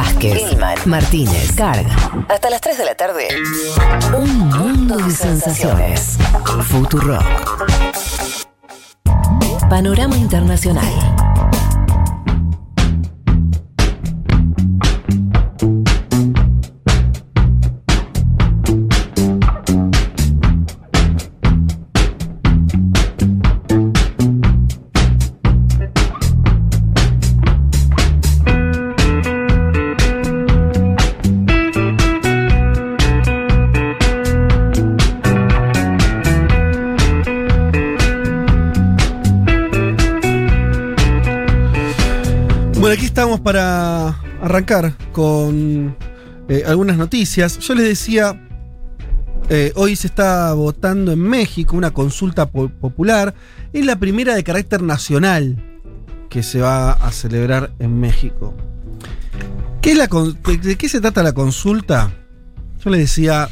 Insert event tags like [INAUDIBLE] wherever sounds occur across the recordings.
Vázquez, Gilman, Martínez, Carga. Hasta las 3 de la tarde. Un mundo de sensaciones. Futurock. Panorama Internacional. Con eh, algunas noticias. Yo les decía, eh, hoy se está votando en México una consulta po- popular. Es la primera de carácter nacional que se va a celebrar en México. ¿Qué es la de, qué se trata la consulta? Yo les decía,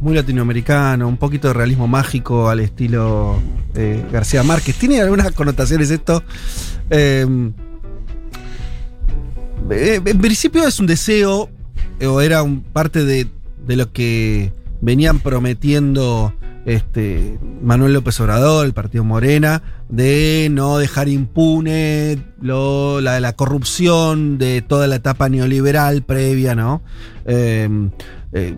muy latinoamericano, un poquito de realismo mágico al estilo eh, García Márquez. Tiene algunas connotaciones esto. Eh, en principio es un deseo, eh, o era parte de, de lo que venían prometiendo este, Manuel López Obrador, el partido Morena, de no dejar impune lo- la, la corrupción de toda la etapa neoliberal previa, ¿no? Eh, eh,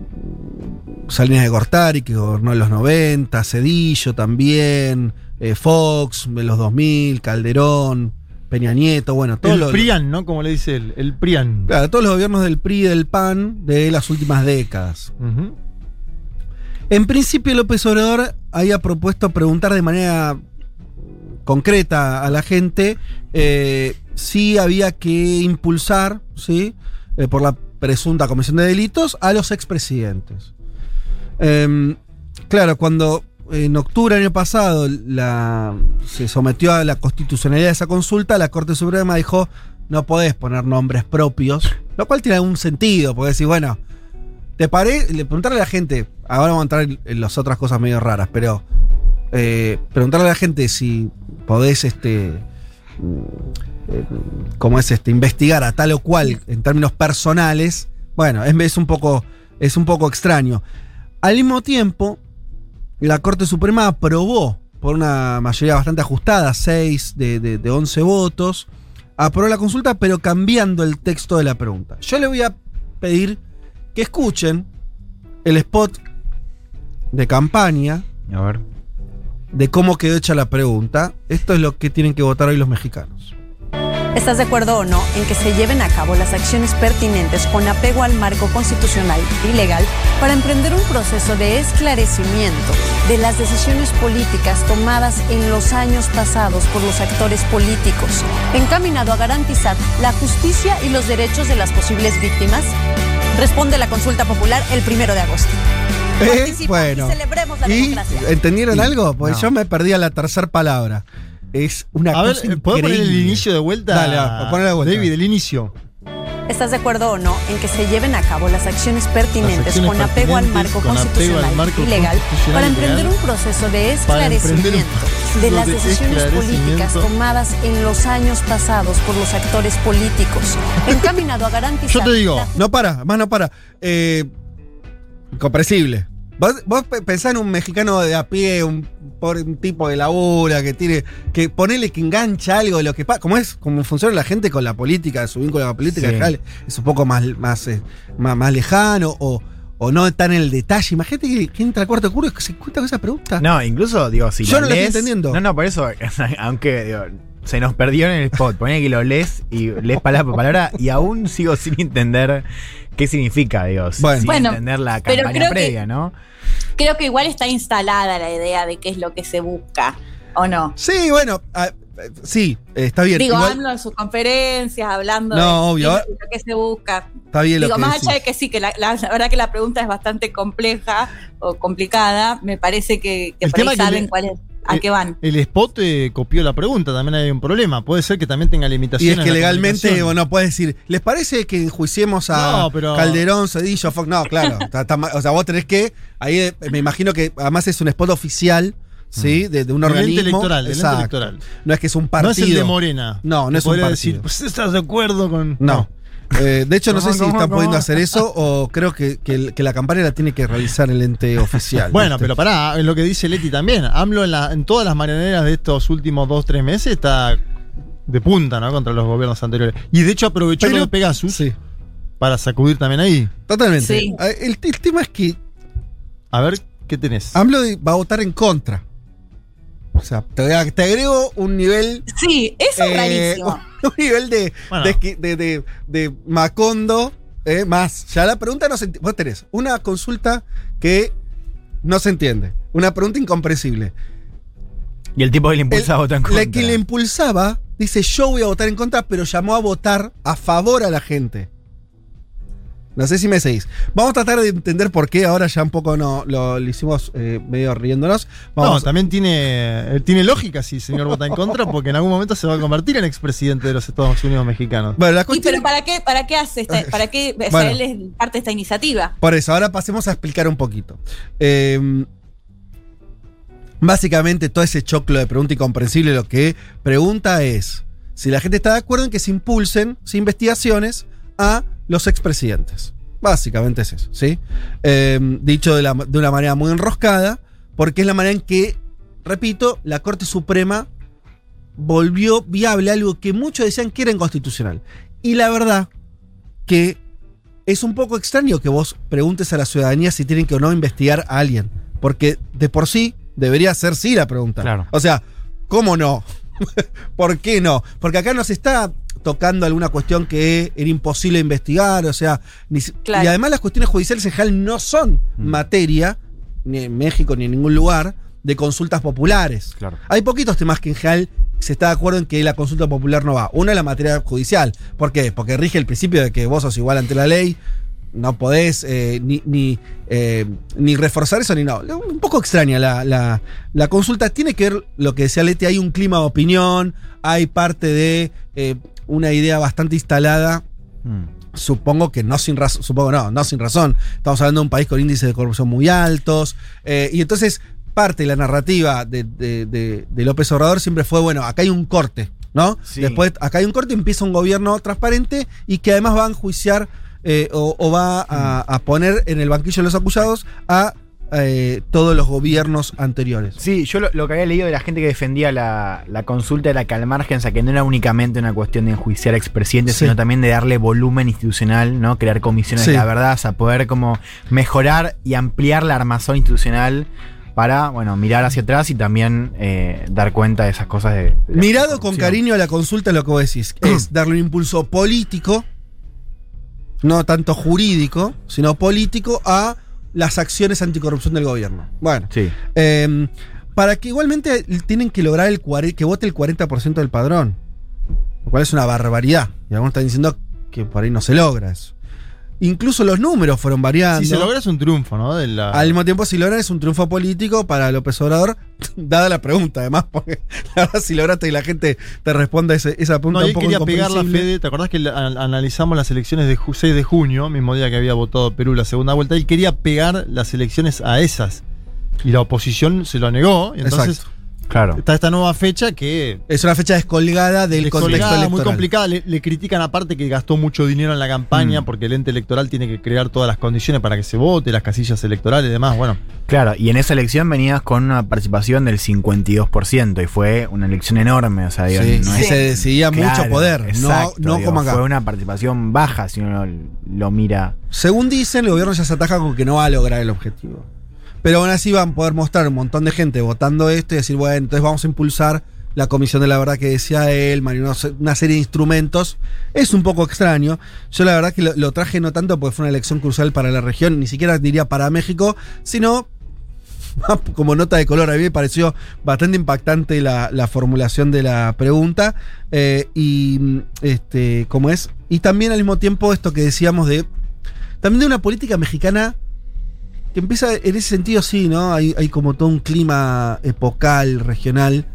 Salinas de Gortari, que gobernó en los 90, Cedillo también, eh, Fox en los 2000, Calderón, Peña Nieto, bueno, todo El lo- PRIAN, ¿no? Como le dice él, el PRIAN. Claro, todos los gobiernos del PRI y del PAN de las últimas décadas. En principio, López Obrador había propuesto preguntar de manera concreta a la gente eh, si había que impulsar, ¿sí? Eh, por la presunta comisión de delitos, a los expresidentes. Em, claro, cuando en octubre del año pasado se sometió a la constitucionalidad de esa consulta, la Corte Suprema dijo no podés poner nombres propios, lo cual tiene algún sentido, porque decir, bueno, te paré, le preguntarle a la gente, ahora vamos a entrar en, las otras cosas medio raras, pero eh, preguntarle a la gente si podés, este, mm, eh, ¿cómo es este? Investigar a tal o cual en términos personales, bueno, es un poco, es un poco extraño. Al mismo tiempo, la Corte Suprema aprobó por una mayoría bastante ajustada, 6 de, de, de 11 votos, aprobó la consulta, pero cambiando el texto de la pregunta. Yo le voy a pedir que escuchen el spot de campaña A ver. de cómo quedó hecha la pregunta. Esto es lo que tienen que votar hoy los mexicanos. ¿Estás de acuerdo o no en que se lleven a cabo las acciones pertinentes con apego al marco constitucional y legal para emprender un proceso de esclarecimiento de las decisiones políticas tomadas en los años pasados por los actores políticos, encaminado a garantizar la justicia y los derechos de las posibles víctimas? Responde la consulta popular el primero de agosto. Eh, bueno. y celebremos la ¿Y democracia. entendieron algo? Pues No. yo me perdí a la tercera palabra. Es una A ver, cosa ¿puedo poner el inicio de vuelta? Dale, va, ponelo de vuelta. David, el inicio. ¿Estás de acuerdo o no en que se lleven a cabo las acciones pertinentes acciones con apego al pertinentes marco con apego al constitucional marco y legal constitucional para y emprender legal un proceso de para emprender un esclarecimiento proceso de las de decisiones políticas tomadas en los años pasados por los actores políticos, encaminado a garantizar. Yo te digo, No para, más no para. Eh, comprensible. Vos, vos pe- pensás en un mexicano de a pie, un, un tipo de labura que tiene. que ponele que engancha algo de lo que pasa. Como es, como funciona la gente con la política, su vínculo con la política Sí. general, es un poco más, más, eh, más, más lejano o, o no tan en el detalle. Imagínate que, que entra al cuarto oscuro y que se encuentra con esa pregunta. No, incluso, digo, si Yo no lo estoy entendiendo. No, no, por eso, [LAUGHS] aunque digo, se nos perdió en el spot. Ponía que lo lees y lees palabra por palabra y aún sigo sin entender qué significa, digo, Bueno. sin Bueno, entender la pero campaña que- previa, ¿no? Creo que igual está instalada la idea de qué es lo que se busca, ¿o no? Sí, bueno, ah, eh, sí, está bien. Digo, Igual- hablo en sus conferencias, hablando No, de obvio. qué lo que se busca. está bien lo Digo, que más decís. allá de que sí, que la, la- la verdad que la pregunta es bastante compleja o complicada, me parece que, que El por ahí tema que saben le- cuál es, a eh, qué van. el spot eh, copió la pregunta, también hay un problema. Puede ser que también tenga Y limitaciones. es que legalmente comunicación. bueno, puedes decir, ¿les parece que enjuiciemos a No, pero- Calderón, Cedillo, Fox? No, claro. [LAUGHS] o sea, vos tenés que. Ahí eh, me imagino que además es un spot oficial, ¿sí? De, de un El ente organismo. electoral, el ente electoral. No es que es un No partido. es el de Morena. No, no es un podría partido. decir, pues estás de acuerdo con. No. Eh, de hecho, no sé ¿Cómo, si están pudiendo hacer eso [LAUGHS] o creo que, que la campaña la tiene que realizar el ente oficial. Bueno, ¿viste? pero pará, en lo que dice Leti también. AMLO en, la- en todas las mañaneras de estos últimos dos, tres meses está de punta, ¿no? Contra los gobiernos anteriores. Y de hecho aprovechó Pero- lo de Pegasus Sí, para sacudir también ahí. totalmente. Sí. Eh, El, el tema es que A ver, ¿qué tenés? AMLO va a votar en contra. O sea, te, te agrego un nivel. Sí, eso es eh, rarísimo. [LAUGHS] un nivel de, Bueno. de, de- de- de Macondo eh, más. Ya la pregunta no se entiende. Vos tenés una consulta que no se entiende. Una pregunta incomprensible. Y el tipo que le impulsa El- votó en La contra. que le impulsaba dice yo voy a votar en contra, pero llamó a votar a favor a la gente. No sé si me seguís. Vamos a tratar de entender por qué. Ahora ya un poco no, lo, lo hicimos eh, medio riéndonos. No, Vamos, también tiene, eh, tiene lógica si el señor vota en [LAUGHS] contra, porque en algún momento se va a convertir en expresidente de los Estados Unidos mexicanos. bueno, la ¿Y cuestión. pero para qué, para qué hace esta, [LAUGHS] para qué, o sea, Bueno. él es parte de esta iniciativa? Por eso, ahora pasemos a explicar un poquito. Eh, básicamente, todo ese choclo de pregunta incomprensible lo que pregunta es si la gente está de acuerdo en que se impulsen investigaciones a los expresidentes. Básicamente es eso, ¿sí? Eh, dicho de, la- de una manera muy enroscada, porque es la manera en que, repito, la Corte Suprema volvió viable algo que muchos decían que era inconstitucional. Y la verdad que es un poco extraño que vos preguntes a la ciudadanía si tienen que o no investigar a alguien. Porque de por sí debería ser sí la pregunta. Claro. O sea, ¿cómo no? [LAUGHS] ¿Por qué no? Porque acá no se está tocando alguna cuestión que era imposible investigar, o sea, ni si- Claro. y además las cuestiones judiciales en general no son Mm. materia, ni en México ni en ningún lugar, de consultas populares. Claro. Hay poquitos temas que en general se está de acuerdo en que la consulta popular no va. Uno es la materia judicial. ¿Por qué? Porque rige el principio de que vos sos igual ante la ley. No podés eh, ni, ni, eh, ni reforzar eso ni no. Un poco extraña la, la- la consulta. Tiene que ver lo que decía Leti, hay un clima de opinión, hay parte de eh, una idea bastante instalada Mm. Supongo que no sin razón, supongo no, no sin razón. Estamos hablando de un país con índices de corrupción muy altos. y entonces, parte de la narrativa de, de- de- de López Obrador siempre fue, bueno, acá hay un corte, ¿no? Sí. Después, acá hay un corte, empieza un gobierno transparente y que además va a enjuiciar eh, o, o va a, a poner en el banquillo de los acusados a eh, todos los gobiernos anteriores. Sí, yo lo, lo que había leído de la gente que defendía la, la consulta era que al margen, o sea, que no era únicamente una cuestión de enjuiciar a expresidentes, Sí. sino también de darle volumen institucional, ¿no? Crear comisiones Sí. de la verdad, o sea, poder como mejorar y ampliar la armazón institucional para, bueno, mirar hacia atrás y también eh, dar cuenta de esas cosas de... Mirado con cariño a la consulta, lo que vos decís [CLEARS THROAT] es darle un impulso político, no tanto jurídico, sino político, a las acciones anticorrupción del gobierno. Bueno, Sí. eh, para que igualmente tienen que lograr el que vote el 40% del padrón, lo cual es una barbaridad. Y algunos están diciendo que por ahí no se logra eso. Incluso los números fueron variando. Si se logra es un triunfo, ¿no? De la- Al mismo tiempo, si logran es un triunfo político para López Obrador, [LAUGHS] dada la pregunta, además, porque [LAUGHS] la verdad, si lograste que la gente te responda ese- esa pregunta No, un y poco quería pegar la. Fede. ¿Te acordás que analizamos las elecciones de ju- 6 de junio, mismo día que había votado Perú la segunda vuelta? Él quería pegar las elecciones a esas. Y la oposición se lo negó. Y entonces Exacto. Claro. está esta nueva fecha que Es una fecha descolgada del contexto electoral. muy complicada. Le, le critican aparte que gastó mucho dinero en la campaña Mm. porque el ente electoral tiene que crear todas las condiciones para que se vote, las casillas electorales y demás. Bueno, Claro, y en esa elección venías con una participación del 52% y fue una elección enorme, o sea, digo, Sí, no y es- se decidía mucho poder, no, exacto, no digo, como acá. Fue una participación baja si uno lo mira. Según dicen, el gobierno ya se ataja con que no va a lograr el objetivo. Pero aún así van a poder mostrar un montón de gente votando esto y decir, bueno, entonces vamos a impulsar la comisión de la verdad que decía él, una se- una serie de instrumentos. Es un poco extraño. Yo la verdad que lo, traje no tanto porque fue una elección crucial para la región, ni siquiera diría para México, sino [LAUGHS] como nota de color. A mí me pareció bastante impactante la, la formulación de la pregunta. eh, y este, es. Y también al mismo tiempo esto que decíamos de. También de una política mexicana que empieza en ese sentido, sí, ¿no? Hay, hay como todo un clima epocal, regional.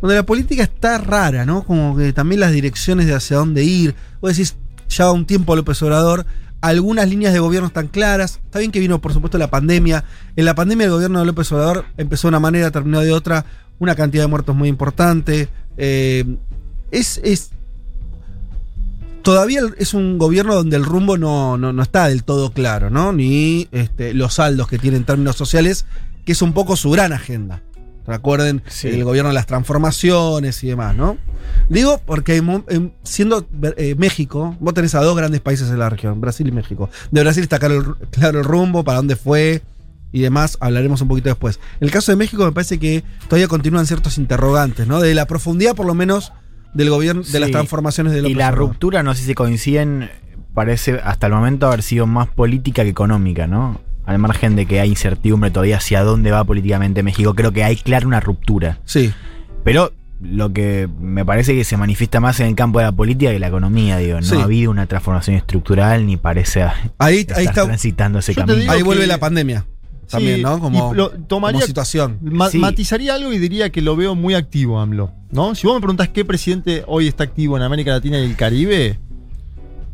Donde la política está rara, ¿no? Como que también las direcciones de hacia dónde ir. Vos decís, ya un tiempo López Obrador, algunas líneas de gobierno están claras. Está bien que vino, por supuesto, la pandemia. En la pandemia el gobierno de López Obrador empezó de una manera, terminó de otra. Una cantidad de muertos muy importante. Eh, es, es. Todavía es un gobierno donde el rumbo no, no, no está del todo claro, ¿no? Ni este, los saldos que tiene en términos sociales, que es un poco su gran agenda. Recuerden Sí. el gobierno de las transformaciones y demás, ¿no? Digo porque em, siendo eh, México, vos tenés a dos grandes países en la región, Brasil y México. De Brasil está claro el, claro el rumbo, para dónde fue y demás, hablaremos un poquito después. En el caso de México me parece que todavía continúan ciertos interrogantes, ¿no? De la profundidad por lo menos del gobierno, de las transformaciones de Y la ruptura, no sé si coinciden, parece hasta el momento haber sido más política que económica, ¿no? Al margen de que hay incertidumbre todavía hacia dónde va políticamente México, creo que hay clara una ruptura. Sí. Pero lo que me parece que se manifiesta más en el campo de la política que la economía, digo. No Sí. ha habido una transformación estructural ni parece Ahí, estar ahí está. transitando ese camino. Ahí que- vuelve la pandemia. También, Sí, ¿no? Como, lo- tomaría- como situación. Ma- Sí. Matizaría algo y diría que lo veo muy activo, AMLO. ¿No? Si vos me preguntás qué presidente hoy está activo en América Latina y el Caribe,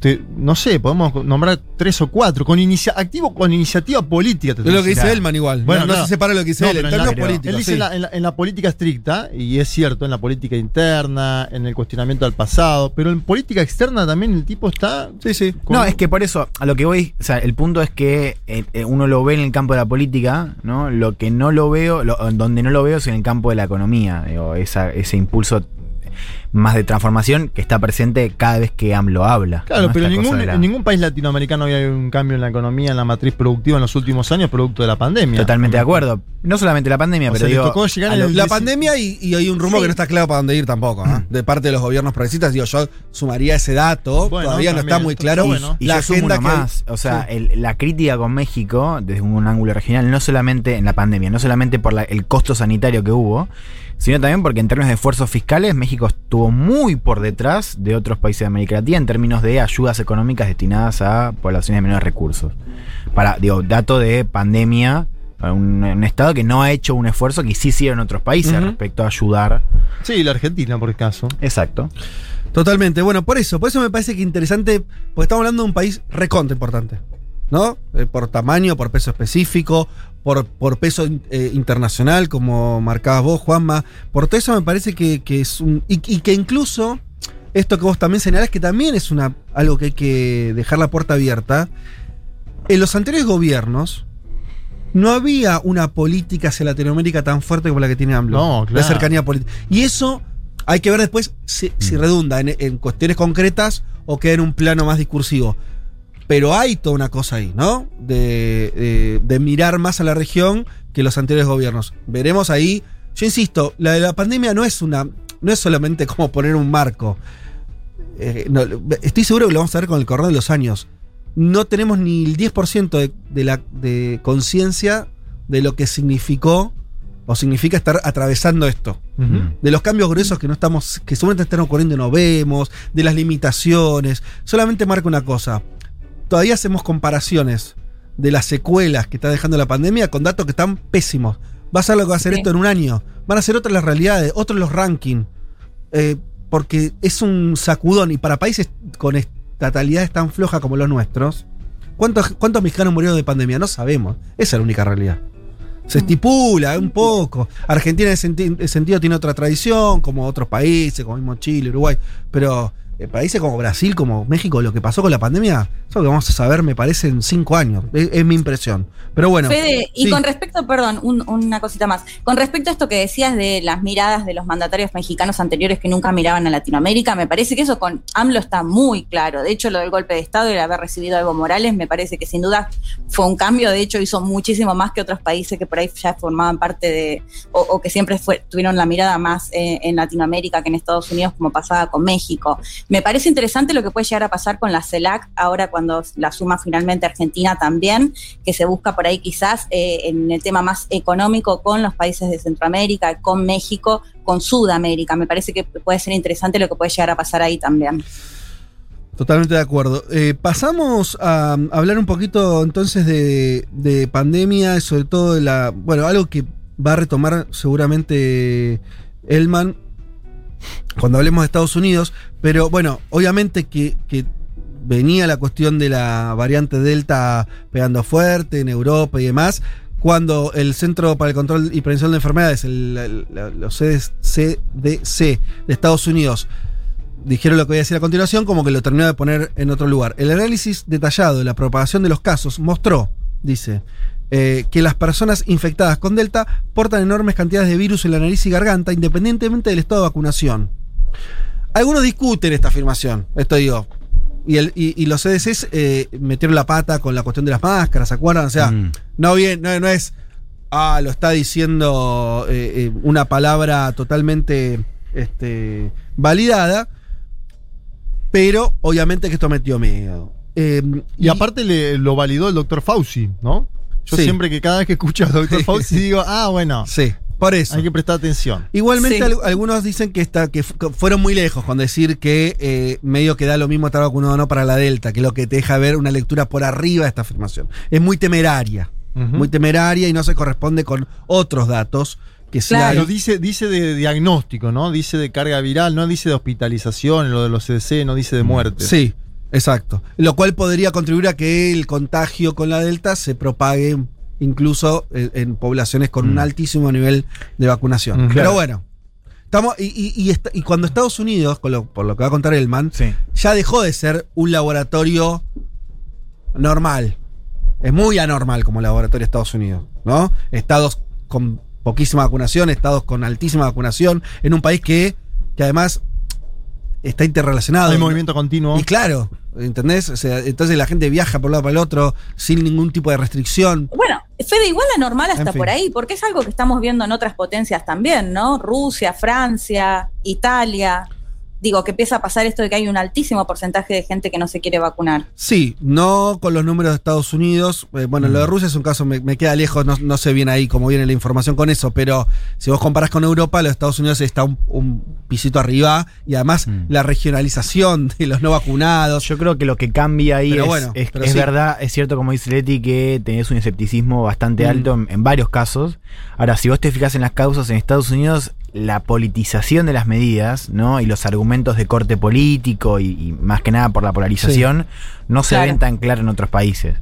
te- no sé, podemos nombrar tres o cuatro. Con inicia activo con iniciativa política. te Es lo que dice. Elman igual. Bueno, no, se separa lo que dice No, él. En la- políticos. Él dice sí. en, la, en la- en la política estricta, y es cierto, en la política interna, en el cuestionamiento al pasado, pero en política externa también el tipo está. Sí, sí. con- No, es que por eso, a lo que voy, o sea, el punto es que eh, eh, uno lo ve en el campo de la política, ¿no? Lo que no lo veo, lo- donde no lo veo es en el campo de la economía, digo, esa, ese impulso más de transformación que está presente cada vez que AMLO habla. Claro, ¿no? pero ningún, la- en ningún país latinoamericano había un cambio en la economía, en la matriz productiva en los últimos años, producto de la pandemia. Totalmente de acuerdo. No solamente la pandemia, O pero sea, digo, tocó llegar a La pandemia y, y hay un rumbo Sí. que no está claro para dónde ir tampoco, ¿ah? De parte de los gobiernos progresistas, digo, yo sumaría ese dato. Bueno, Todavía no está muy claro bueno. Y la yo sumo agenda que más. O sea, Sí. el- la crítica con México, desde un ángulo regional, no solamente en la pandemia, no solamente por la- el costo sanitario que hubo, sino también porque en términos de esfuerzos fiscales, México estuvo muy por detrás de otros países de América Latina en términos de ayudas económicas destinadas a poblaciones de menores recursos. Para, digo, dato de pandemia, un, un estado que no ha hecho un esfuerzo que sí hicieron otros países respecto a ayudar. Sí, la Argentina, por el caso. Exacto. Totalmente. Bueno, por eso, por eso me parece que interesante, porque estamos hablando de un país recontra importante. ¿No? Eh, por tamaño, por peso específico, por, por peso eh, internacional, como marcabas vos, Juanma. Por todo eso me parece que, que es un. Y, y que incluso, esto que vos también señalás, que también es una, algo que hay que dejar la puerta abierta. En los anteriores gobiernos. No había una política hacia Latinoamérica tan fuerte como la que tiene AMLO. No, claro. cercanía política. Y eso hay que ver después si, si redunda en, en cuestiones concretas o queda en un plano más discursivo. Pero hay toda una cosa ahí, ¿no? De, de- de mirar más a la región que los anteriores gobiernos. Veremos ahí. Yo insisto, la de la pandemia no es una. no es solamente como poner un marco. Eh, no, estoy seguro que lo vamos a ver con el correr de los años. No tenemos ni el 10% de, de la de conciencia de lo que significó o significa estar atravesando esto de los cambios gruesos que no estamos, que seguramente están ocurriendo y no vemos, de las limitaciones. Solamente marca una cosa. Todavía hacemos comparaciones de las secuelas que está dejando la pandemia con datos que están pésimos. Va a ser lo que va a Sí. esto en un año. Van a ser otras las realidades, otros los rankings. Eh, porque es un sacudón. Y para países con estatalidades tan flojas como los nuestros, ¿cuántos, cuántos mexicanos murieron de pandemia? No sabemos. Esa es la única realidad. Se estipula un poco. Argentina en ese senti- ese sentido tiene otra tradición, como otros países, como mismo Chile, Uruguay. Pero eh, países como Brasil, como México, lo que pasó con la pandemia, eso que vamos a saber, me parece, en cinco años. Es, es mi impresión. Pero bueno. Fede, y con respecto, perdón, un- una cosita más. Con respecto a esto que decías de las miradas de los mandatarios mexicanos anteriores que nunca miraban a Latinoamérica, me parece que eso con AMLO está muy claro. De hecho, lo del golpe de Estado y el haber recibido a Evo Morales, me parece que sin duda fue un cambio. De hecho, hizo muchísimo más que otros países que por ahí ya formaban parte de, o, o que siempre fue, tuvieron la mirada más eh, en Latinoamérica que en Estados Unidos, como pasaba con México. Me parece interesante lo que puede llegar a pasar con la CELAC ahora cuando la suma finalmente Argentina también, que se busca por ahí quizás eh, en el tema más económico con los países de Centroamérica, con México, con Sudamérica. Me parece que puede ser interesante lo que puede llegar a pasar ahí también. Totalmente de acuerdo. Eh, pasamos a, hablar un poquito entonces de, de pandemia, y sobre todo de la. Bueno, algo que va a retomar seguramente Elman cuando hablemos de Estados Unidos. Pero bueno, obviamente que, venía la cuestión de la variante Delta pegando fuerte en Europa y demás. Cuando el Centro para el Control y Prevención de Enfermedades, el, CDC de Estados Unidos, dijeron lo que voy a decir a continuación, como que lo terminó de poner en otro lugar. El análisis detallado de la propagación de los casos mostró, dice, eh, que las personas infectadas con Delta portan enormes cantidades de virus en la nariz y garganta, independientemente del estado de vacunación. Algunos discuten esta afirmación, esto digo. Y, el- y- y los CDCs eh, metieron la pata con la cuestión de las máscaras, ¿se acuerdan? O sea, Mm. no, bien, no, no es, ah, lo está diciendo eh, eh, una palabra totalmente este, validada, pero obviamente que esto metió miedo. Eh, Y aparte le, lo validó el doctor Fauci, ¿no? Yo Sí. siempre que cada vez que escucho al doctor [LAUGHS] Fauci digo, ah, bueno, Sí, por eso. hay que prestar atención. Igualmente Sí. al- algunos dicen que, está, que fu- que fueron muy lejos con decir que eh, medio que da lo mismo estar vacunado o no para la Delta, que es lo que te deja ver una lectura por arriba de esta afirmación. Es muy temeraria, muy temeraria y no se corresponde con otros datos que sí Claro. hay. Pero dice, dice de diagnóstico, ¿no? Dice de carga viral, no dice de hospitalización, lo de los CDC, no dice de muerte. Sí, exacto. Lo cual podría contribuir a que el contagio con la Delta se propague incluso en, en poblaciones con un Mm. altísimo nivel de vacunación. Ujú. Pero bueno. Estamos, y, y- y esta- y cuando Estados Unidos, con lo- por lo que va a contar Elman, Sí. ya dejó de ser un laboratorio normal. Es muy anormal como laboratorio de Estados Unidos, ¿no? Estados con poquísima vacunación, estados con altísima vacunación, en un país que, que además está interrelacionado. Hay movimiento continuo. Y claro, ¿entendés? O sea, entonces la gente viaja por un lado para el otro sin ningún tipo de restricción. Bueno, Fede, igual la normal hasta En fin. por ahí, porque es algo que estamos viendo en otras potencias también, ¿no? Rusia, Francia, Italia. Digo, que empieza a pasar esto de que hay un altísimo porcentaje de gente que no se quiere vacunar. Sí, no con los números de Estados Unidos. Eh, bueno, lo de Rusia es un caso, me, me queda lejos, no, no sé bien ahí cómo viene la información con eso, pero si vos comparás con Europa, los Estados Unidos está un, un pisito arriba y además Mm. la regionalización de los no vacunados. Yo creo que lo que cambia ahí Pero es, bueno, es, pero es sí. verdad, es cierto como dice Leti que tenés un escepticismo bastante Mm. alto en, en varios casos. Ahora, si vos te fijas en las causas en Estados Unidos, la politización de las medidas, ¿no? Y los argumentos de corte político y, y más que nada por la polarización, no se Claro. ven tan claro en otros países.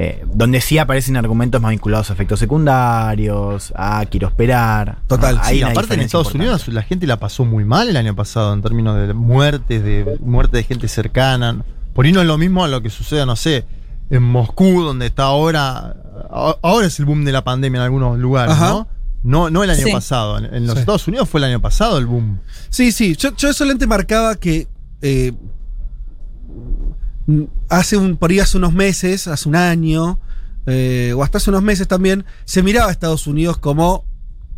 Eh, donde sí aparecen argumentos más vinculados a efectos secundarios, a quiero esperar. Total, ¿no? sí, Y una aparte en Estados importante. Unidos la gente la pasó muy mal el año pasado en términos de muertes, de muerte de gente cercana. Por ahí no es lo mismo a lo que sucede, no sé, en Moscú, donde está ahora. Ahora es el boom de la pandemia en algunos lugares, Ajá. ¿no? No, no el año Sí. pasado. En, los Sí. Estados Unidos fue el año pasado el boom. Sí, sí, yo, yo solamente marcaba que eh, hace un, por ahí hace unos meses, hace un año, eh, o hasta hace unos meses también, se miraba a Estados Unidos como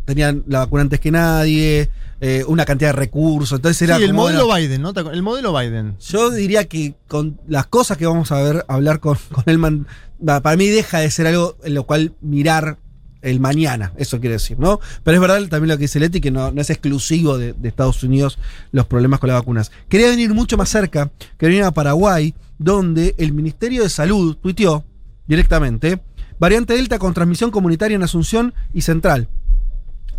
tenían la vacuna antes que nadie, eh, una cantidad de recursos, entonces era sí, el como, modelo bueno, Biden, ¿no? El modelo Biden. yo diría que con las cosas que vamos a ver, hablar con, con Elman, para mí deja de ser algo en lo cual mirar el mañana, eso quiere decir, ¿no? Pero es verdad también lo que dice Leti, que no, es exclusivo de, de Estados Unidos los problemas con las vacunas. Quería venir mucho más cerca, quería venir a Paraguay, donde el Ministerio de Salud tuiteó directamente, variante Delta con transmisión comunitaria en Asunción y Central.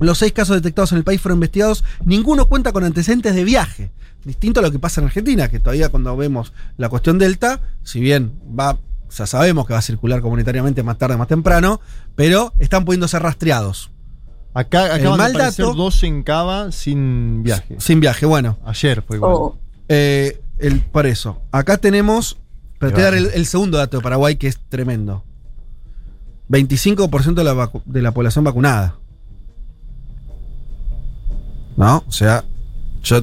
Los seis casos detectados en el país fueron investigados, ninguno cuenta con antecedentes de viaje. Distinto a lo que pasa en Argentina, que todavía cuando vemos la cuestión Delta, si bien va, ya sabemos que va a circular comunitariamente más tarde, más temprano, pero están pudiendo ser rastreados. Acá El acaban mal de aparecer dato- dos en Cava sin viaje. Sin viaje, bueno. Ayer fue igual. O- eh, el, por eso, acá tenemos, pero te voy a dar el, el segundo dato de Paraguay que es tremendo. 25% de la, de la población vacunada. ¿No? O sea, yo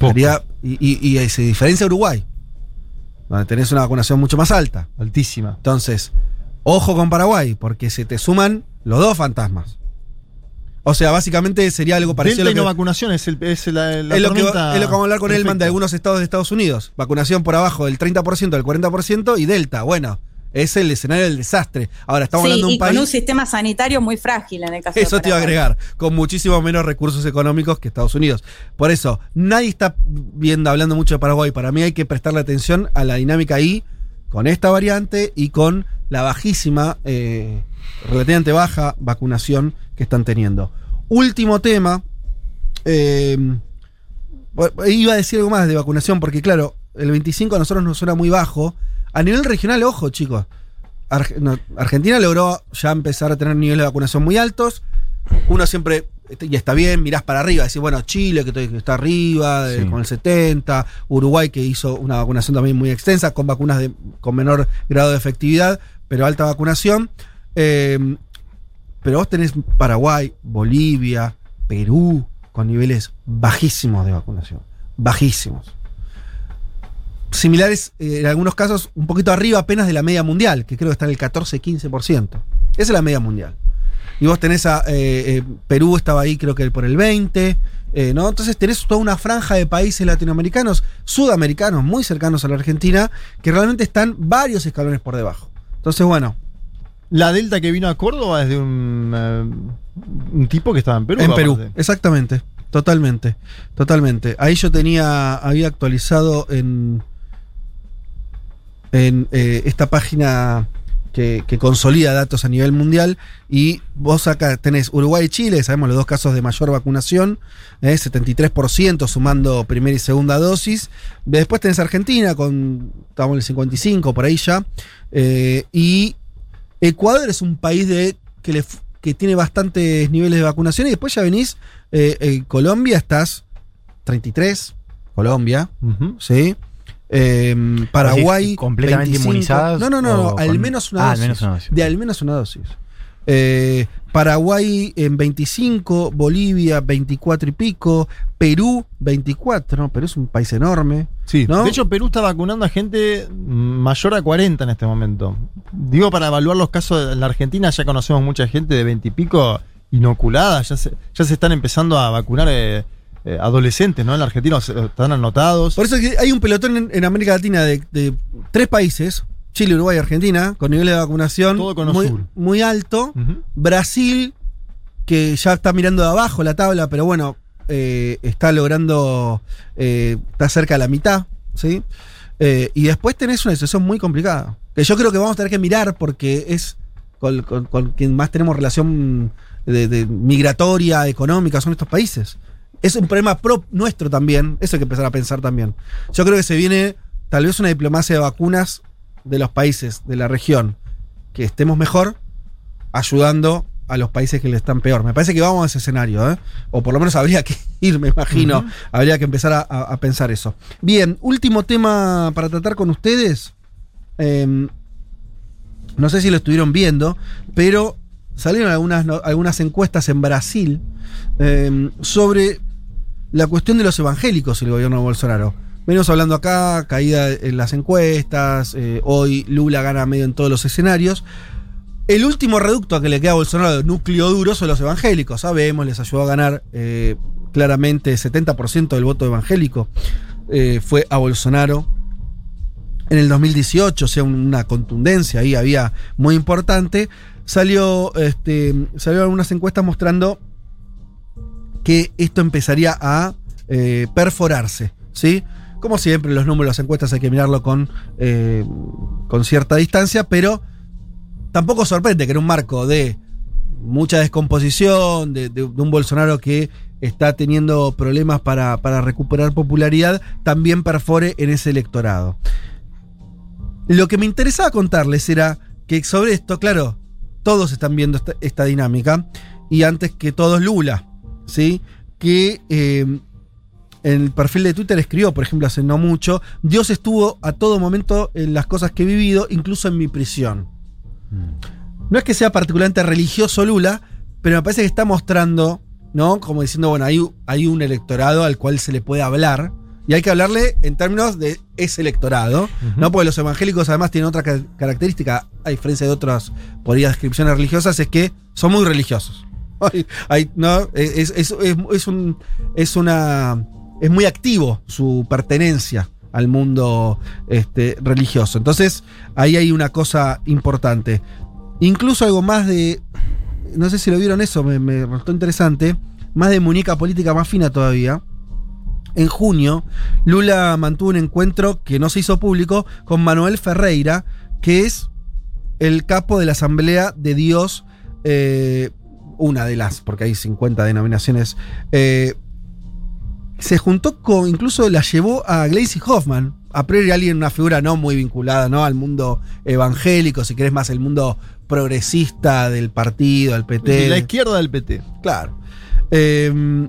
Poco. Sería- y, y- y se diferencia a Uruguay, donde tenés una vacunación mucho más alta. Altísima. Entonces, ojo con Paraguay, porque se te suman los dos fantasmas. O sea, básicamente sería algo parecido Delta a y no vacunación es, el, es la, la es lo que, es lo que vamos a hablar con Elman de algunos estados de Estados Unidos. Vacunación por abajo del 30%, del 40% y Delta. Bueno, es el escenario del desastre. Ahora, estamos sí, hablando de y un país... con un sistema sanitario muy frágil en el caso de Eso te iba a agregar, con muchísimo menos recursos económicos que Estados Unidos. Por eso, nadie está viendo, hablando mucho de Paraguay. Para mí hay que prestarle atención a la dinámica ahí, con esta variante y con la bajísima, eh, relativamente baja vacunación que están teniendo. Último tema, eh, iba a decir algo más de vacunación, porque claro, el 25 a nosotros nos suena muy bajo. A nivel regional, ojo, chicos. No, Argentina logró ya empezar a tener niveles de vacunación muy altos. Uno siempre este, y está bien, mirás para arriba, decís, bueno, Chile que está arriba, eh, con el 70, Uruguay que hizo una vacunación también muy extensa, con vacunas de, con menor grado de efectividad, pero alta vacunación. Eh, pero vos tenés Paraguay, Bolivia, Perú, con niveles bajísimos de vacunación. Bajísimos. Similares, eh, en algunos casos, un poquito arriba apenas de la media mundial, que creo que está en el 14-15%. Esa es la media mundial. Y vos tenés a eh, eh, Perú estaba ahí creo que por el 20, eh, ¿no? Entonces tenés toda una franja de países latinoamericanos, sudamericanos, muy cercanos a la Argentina, que realmente están varios escalones por debajo. Entonces, bueno, La Delta que vino a Córdoba es de un, un tipo que estaba en Perú. en Perú, exactamente, totalmente, totalmente. Ahí yo tenía, había actualizado en, en eh, esta página que, que consolida datos a nivel mundial y vos acá tenés Uruguay y Chile, sabemos los dos casos de mayor vacunación, eh, 73% sumando primera y segunda dosis. Después tenés Argentina con, estamos en el 55 por ahí ya, eh, y Ecuador es un país de, que, le, que tiene bastantes niveles de vacunación y después ya venís, eh, Colombia estás 33, Colombia, Ujú. ¿sí? Eh, Paraguay. Así, completamente 25. inmunizadas No, no, no, al con- menos una Ah, al menos una dosis. De al menos una dosis. Eh, Paraguay en 25, Bolivia 24 y pico, Perú 24, ¿no? Perú es un país enorme. Sí, ¿No? de hecho Perú está vacunando a gente mayor a 40 en este momento. Digo, para evaluar los casos en la Argentina ya conocemos mucha gente de 20 y pico inoculada, ya se, ya se están empezando a vacunar eh, eh, adolescentes, ¿no? En la Argentina o sea, están anotados. Por eso es que hay un pelotón en, en América Latina de, de tres países, Chile, Uruguay y Argentina, con niveles de vacunación Todo cono muy, muy alto. Brasil, que ya está mirando de abajo la tabla, pero bueno, eh, está logrando, eh, está cerca de la mitad, ¿sí? Y después tenés una situación muy complicada, que yo creo que vamos a tener que mirar porque es con, con- con quien más tenemos relación de, de migratoria, económica, son estos países. Es un problema pro nuestro también, eso hay que empezar a pensar también. Yo creo que se viene tal vez una diplomacia de vacunas de los países de la región, que estemos mejor, ayudando a los países que le están peor. Me parece que vamos a ese escenario, ¿eh? o por lo menos habría que [LAUGHS] ir, me imagino. Habría que empezar a, pensar eso. Bien, último tema para tratar con ustedes. Em, no sé si lo estuvieron viendo, pero salieron algunas, algunas encuestas en Brasil em, sobre la cuestión de los evangélicos el gobierno de Bolsonaro. Venimos hablando acá, caída en las encuestas, eh, hoy Lula gana medio en todos los escenarios. El último reducto que le queda a Bolsonaro núcleo duro son los evangélicos. Sabemos, les ayudó a ganar eh, claramente 70% del voto evangélico. eh, fue a Bolsonaro en el 2018, o sea, una contundencia ahí había muy importante. Salió, este, salieron algunas encuestas mostrando que esto empezaría a eh, perforarse, ¿sí? Como siempre, los números las encuestas hay que mirarlo con, eh, con cierta distancia, pero tampoco sorprende que en un marco de mucha descomposición, de, de- de un Bolsonaro que está teniendo problemas para, para recuperar popularidad, también perfore en ese electorado. Lo que me interesaba contarles era que sobre esto, claro, todos están viendo esta, esta dinámica, y antes que todos Lula, ¿sí? Que eh, en el perfil de Twitter escribió, por ejemplo, hace no mucho, Dios estuvo a todo momento en las cosas que he vivido, incluso en mi prisión. No es que sea particularmente religioso Lula, pero me parece que está mostrando, ¿no? Como diciendo, bueno, hay, hay un electorado al cual se le puede hablar. Y hay que hablarle en términos de ese electorado, ¿no? Porque los evangélicos además tienen otra ca- característica, a diferencia de otras, por descripciones religiosas, es que son muy religiosos. No, es, un. Es muy activo su pertenencia al mundo este, religioso. Entonces, ahí hay una cosa importante. Incluso algo más de. No sé si lo vieron eso, me, me resultó interesante. Más de muñeca política más fina todavía. En junio, Lula mantuvo un encuentro que no se hizo público con Manuel Ferreira, que es el capo de la Asamblea de Dios, eh, una de las, porque hay 50 denominaciones. eh, se juntó con, incluso la llevó a Glacy Hoffman, a priori alguien, una figura no muy vinculada ¿no? al mundo evangélico, si querés más el mundo progresista del partido, del PT. Sí, la izquierda del PT. Claro. Eh,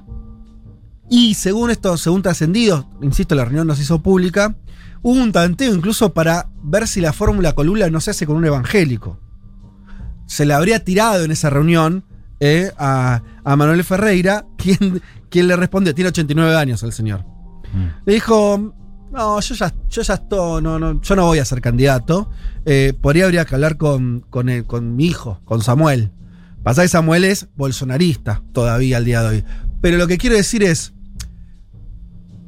y según esto, según trascendidos, insisto, la reunión no se hizo pública, hubo un tanteo incluso para ver si la fórmula Colula no se hace con un evangélico. Se le habría tirado en esa reunión eh, a, a Manuel Ferreira, quien, quien le respondió, tiene 89 años el señor. Le dijo, no, yo ya, yo ya estoy, no, no, yo no voy a ser candidato. Eh, por ahí habría que hablar con, con, el- con mi hijo, con Samuel. Pasa que Samuel es bolsonarista todavía al día de hoy. Pero lo que quiero decir es,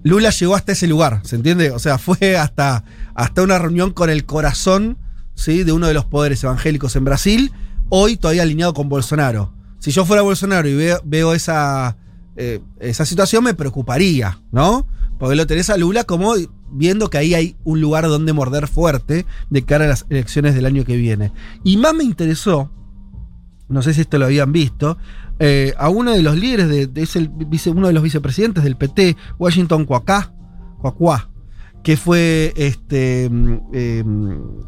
Lula llegó hasta ese lugar, ¿se entiende? O sea, fue hasta, hasta una reunión con el corazón ¿sí? de uno de los poderes evangélicos en Brasil, hoy todavía alineado con Bolsonaro. Si yo fuera Bolsonaro y veo, esa, eh, esa situación, me preocuparía, ¿no? Porque lo tenés a Lula como viendo que ahí hay un lugar donde morder fuerte de cara a las elecciones del año que viene. Y más me interesó, no sé si esto lo habían visto, eh, a uno de los líderes, de, de- vice- uno de los vicepresidentes del PT, Washington Cuacá, Cuacuá, que fue este eh,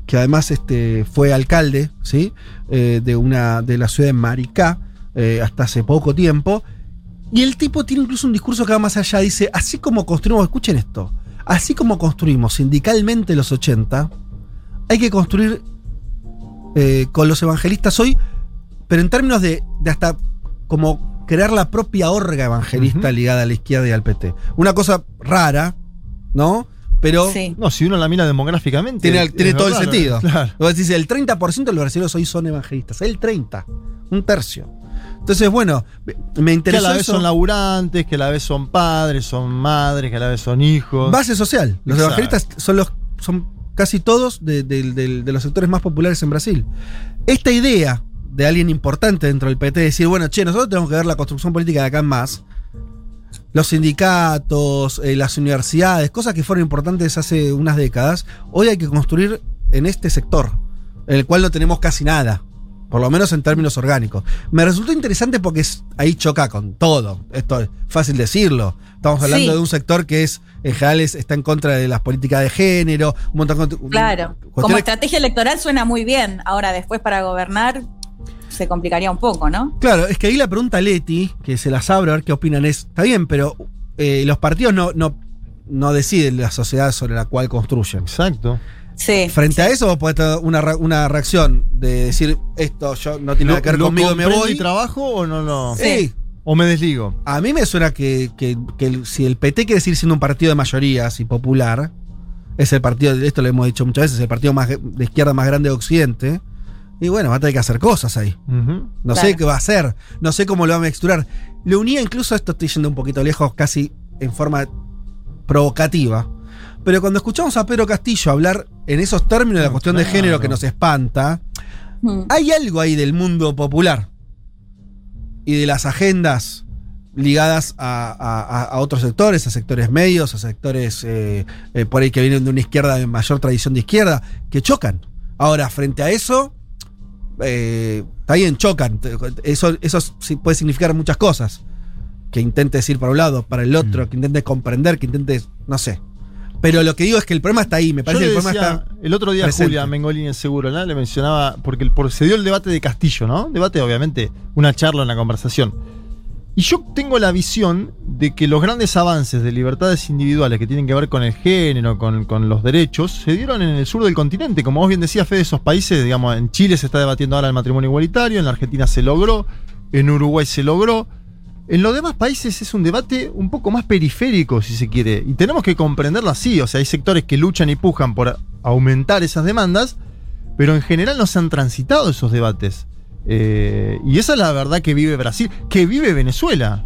que además este fue alcalde ¿sí? Eh, de una de la ciudad de Maricá eh, hasta hace poco tiempo y el tipo tiene incluso un discurso que va más allá dice así como construimos escuchen esto así como construimos sindicalmente los 80 hay que construir eh, con los evangelistas hoy pero en términos de, de hasta como crear la propia orga evangelista ligada a la izquierda y al PT una cosa rara ¿no? pero Sí. No, si uno la mira demográficamente. tiene, es tiene todo el sentido. Claro. Vos decís, el 30% de los brasileños hoy son evangelistas. El 30%. Un tercio. Entonces, bueno, me- me Que a la vez eso. son laburantes, que a la vez son padres, son madres, que a la vez son hijos. Base social. Los Exacto. evangelistas son los son casi todos de, de- de- de los sectores más populares en Brasil. Esta idea de alguien importante dentro del PT de decir, bueno, che, nosotros tenemos que ver la construcción política de acá en más. Los sindicatos, eh, las universidades, cosas que fueron importantes hace unas décadas, hoy hay que construir en este sector, en el cual no tenemos casi nada, por lo menos en términos orgánicos. Me resultó interesante porque es- ahí choca con todo, esto es fácil decirlo. Estamos hablando Sí. de un sector que es, en general, es- está en contra de las políticas de género, un montón de Claro. Como estrategia electoral suena muy bien. Ahora, después para gobernar se complicaría un poco, ¿no? Claro, es que ahí la pregunta a Leti, que se las abro a ver qué opinan, es, está bien, pero eh, los partidos no, no, no deciden la sociedad sobre la cual construyen. Exacto. Sí. Frente a eso vos podés tener una, re- una reacción de decir, esto yo no tiene nada que ver ¿Lo conmigo, me voy. y trabajo o no lo.? Sí. O me desligo. A mí me suena que, que- que el- si el PT quiere seguir siendo un partido de mayorías y popular, es el partido, esto lo hemos dicho muchas veces, el partido más, de izquierda más grande de Occidente, y bueno, va a tener que hacer cosas ahí. Ujú. No Claro. sé qué va a hacer, no sé cómo lo va a mixturar. Lo unía incluso, esto estoy yendo un poquito lejos, casi en forma provocativa. Pero cuando escuchamos a Pedro Castillo hablar en esos términos de la cuestión de género que nos espanta, Mm. hay algo ahí del mundo popular y de las agendas ligadas a, a- a- a otros sectores, a sectores medios, a sectores eh, eh, por ahí que vienen de una izquierda de mayor tradición de izquierda, que chocan. Ahora, frente a eso, eh, está bien, chocan. Eso, eso sí puede significar muchas cosas. Que intentes ir para un lado, para el otro, Mm. que intentes comprender, que intentes, no sé. Pero lo que digo es que el problema está ahí, me parece que el problema decía, está... el otro día presente. Julia Mengolini en Seguro, ¿no? le mencionaba, porque el- se dio el debate de Castillo, ¿no? Debate, obviamente, una charla, una conversación. Y yo tengo la visión de que los grandes avances de libertades individuales que tienen que ver con el género, con, con los derechos, se dieron en el sur del continente. Como vos bien decías, Fede, esos países, digamos, en Chile se está debatiendo ahora el matrimonio igualitario, en la Argentina se logró, en Uruguay se logró. En los demás países es un debate un poco más periférico, si se quiere, y tenemos que comprenderlo así. O sea, hay sectores que luchan y pujan por aumentar esas demandas, pero en general no se han transitado esos debates. Eh, y esa es la verdad que vive Brasil, que vive Venezuela.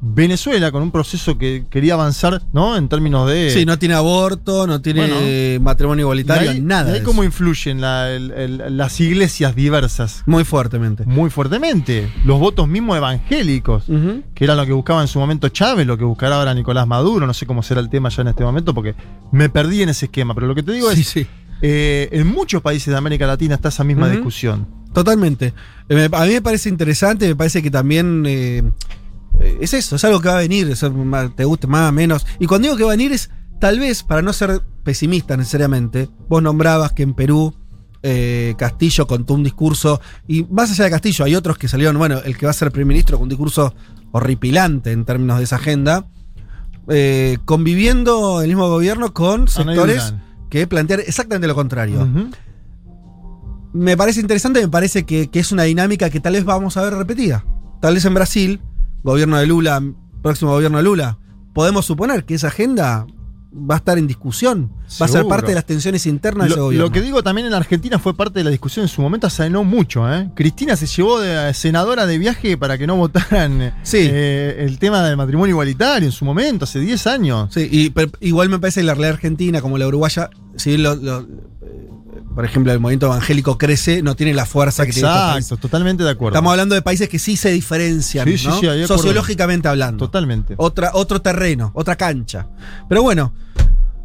Venezuela con un proceso que quería avanzar, ¿no? En términos de. Sí, no tiene aborto, no tiene Bueno. matrimonio igualitario, ahí- nada. y cómo influyen la- el- el- las iglesias diversas Muy fuertemente. muy fuertemente. Los votos mismos evangélicos que era lo que buscaba en su momento Chávez, lo que buscará ahora Nicolás Maduro, no sé cómo será el tema ya en este momento, porque me perdí en ese esquema, pero lo que te digo Sí, es, sí, eh, en muchos países de América Latina está esa misma discusión. totalmente. Eh, A mí me parece interesante, me parece que también eh, es eso, es algo que va a venir, eso te guste más o menos. Y cuando digo que va a venir es, tal vez, para no ser pesimista necesariamente, vos nombrabas que en Perú eh, Castillo contó un discurso, y más allá de Castillo, hay otros que salieron, bueno, el que va a ser primer ministro con un discurso horripilante en términos de esa agenda, eh, conviviendo el mismo gobierno con sectores que plantean exactamente lo contrario. Me parece interesante, me parece que, que es una dinámica que tal vez vamos a ver repetida. Tal vez en Brasil, gobierno de Lula, próximo gobierno de Lula, podemos suponer que esa agenda va a estar en discusión, va a ser parte de las tensiones internas de ese Lo, gobierno. lo que digo también en Argentina fue parte de la discusión en su momento, hace no mucho. ¿eh? Cristina se llevó de senadora de viaje para que no votaran eh, Sí. eh, el tema del matrimonio igualitario en su momento, hace 10 años. Sí, y, pero igual me parece que la realidad argentina, como la uruguaya, si lo- lo- eh, por ejemplo el movimiento evangélico crece, no tiene la fuerza que tiene países. Exacto, totalmente de acuerdo. Estamos hablando de países que sí se diferencian, sociológicamente hablando. Totalmente. Otra, otro terreno, otra cancha. Pero bueno,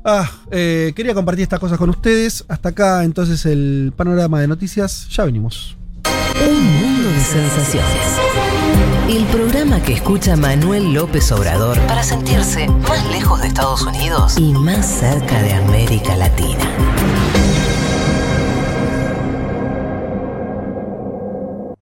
ah, eh, quería compartir estas cosas con ustedes. Hasta acá entonces el panorama de noticias. Ya venimos. Un mundo de sensaciones. El programa que escucha Manuel López Obrador para sentirse más lejos de Estados Unidos y más cerca de América Latina.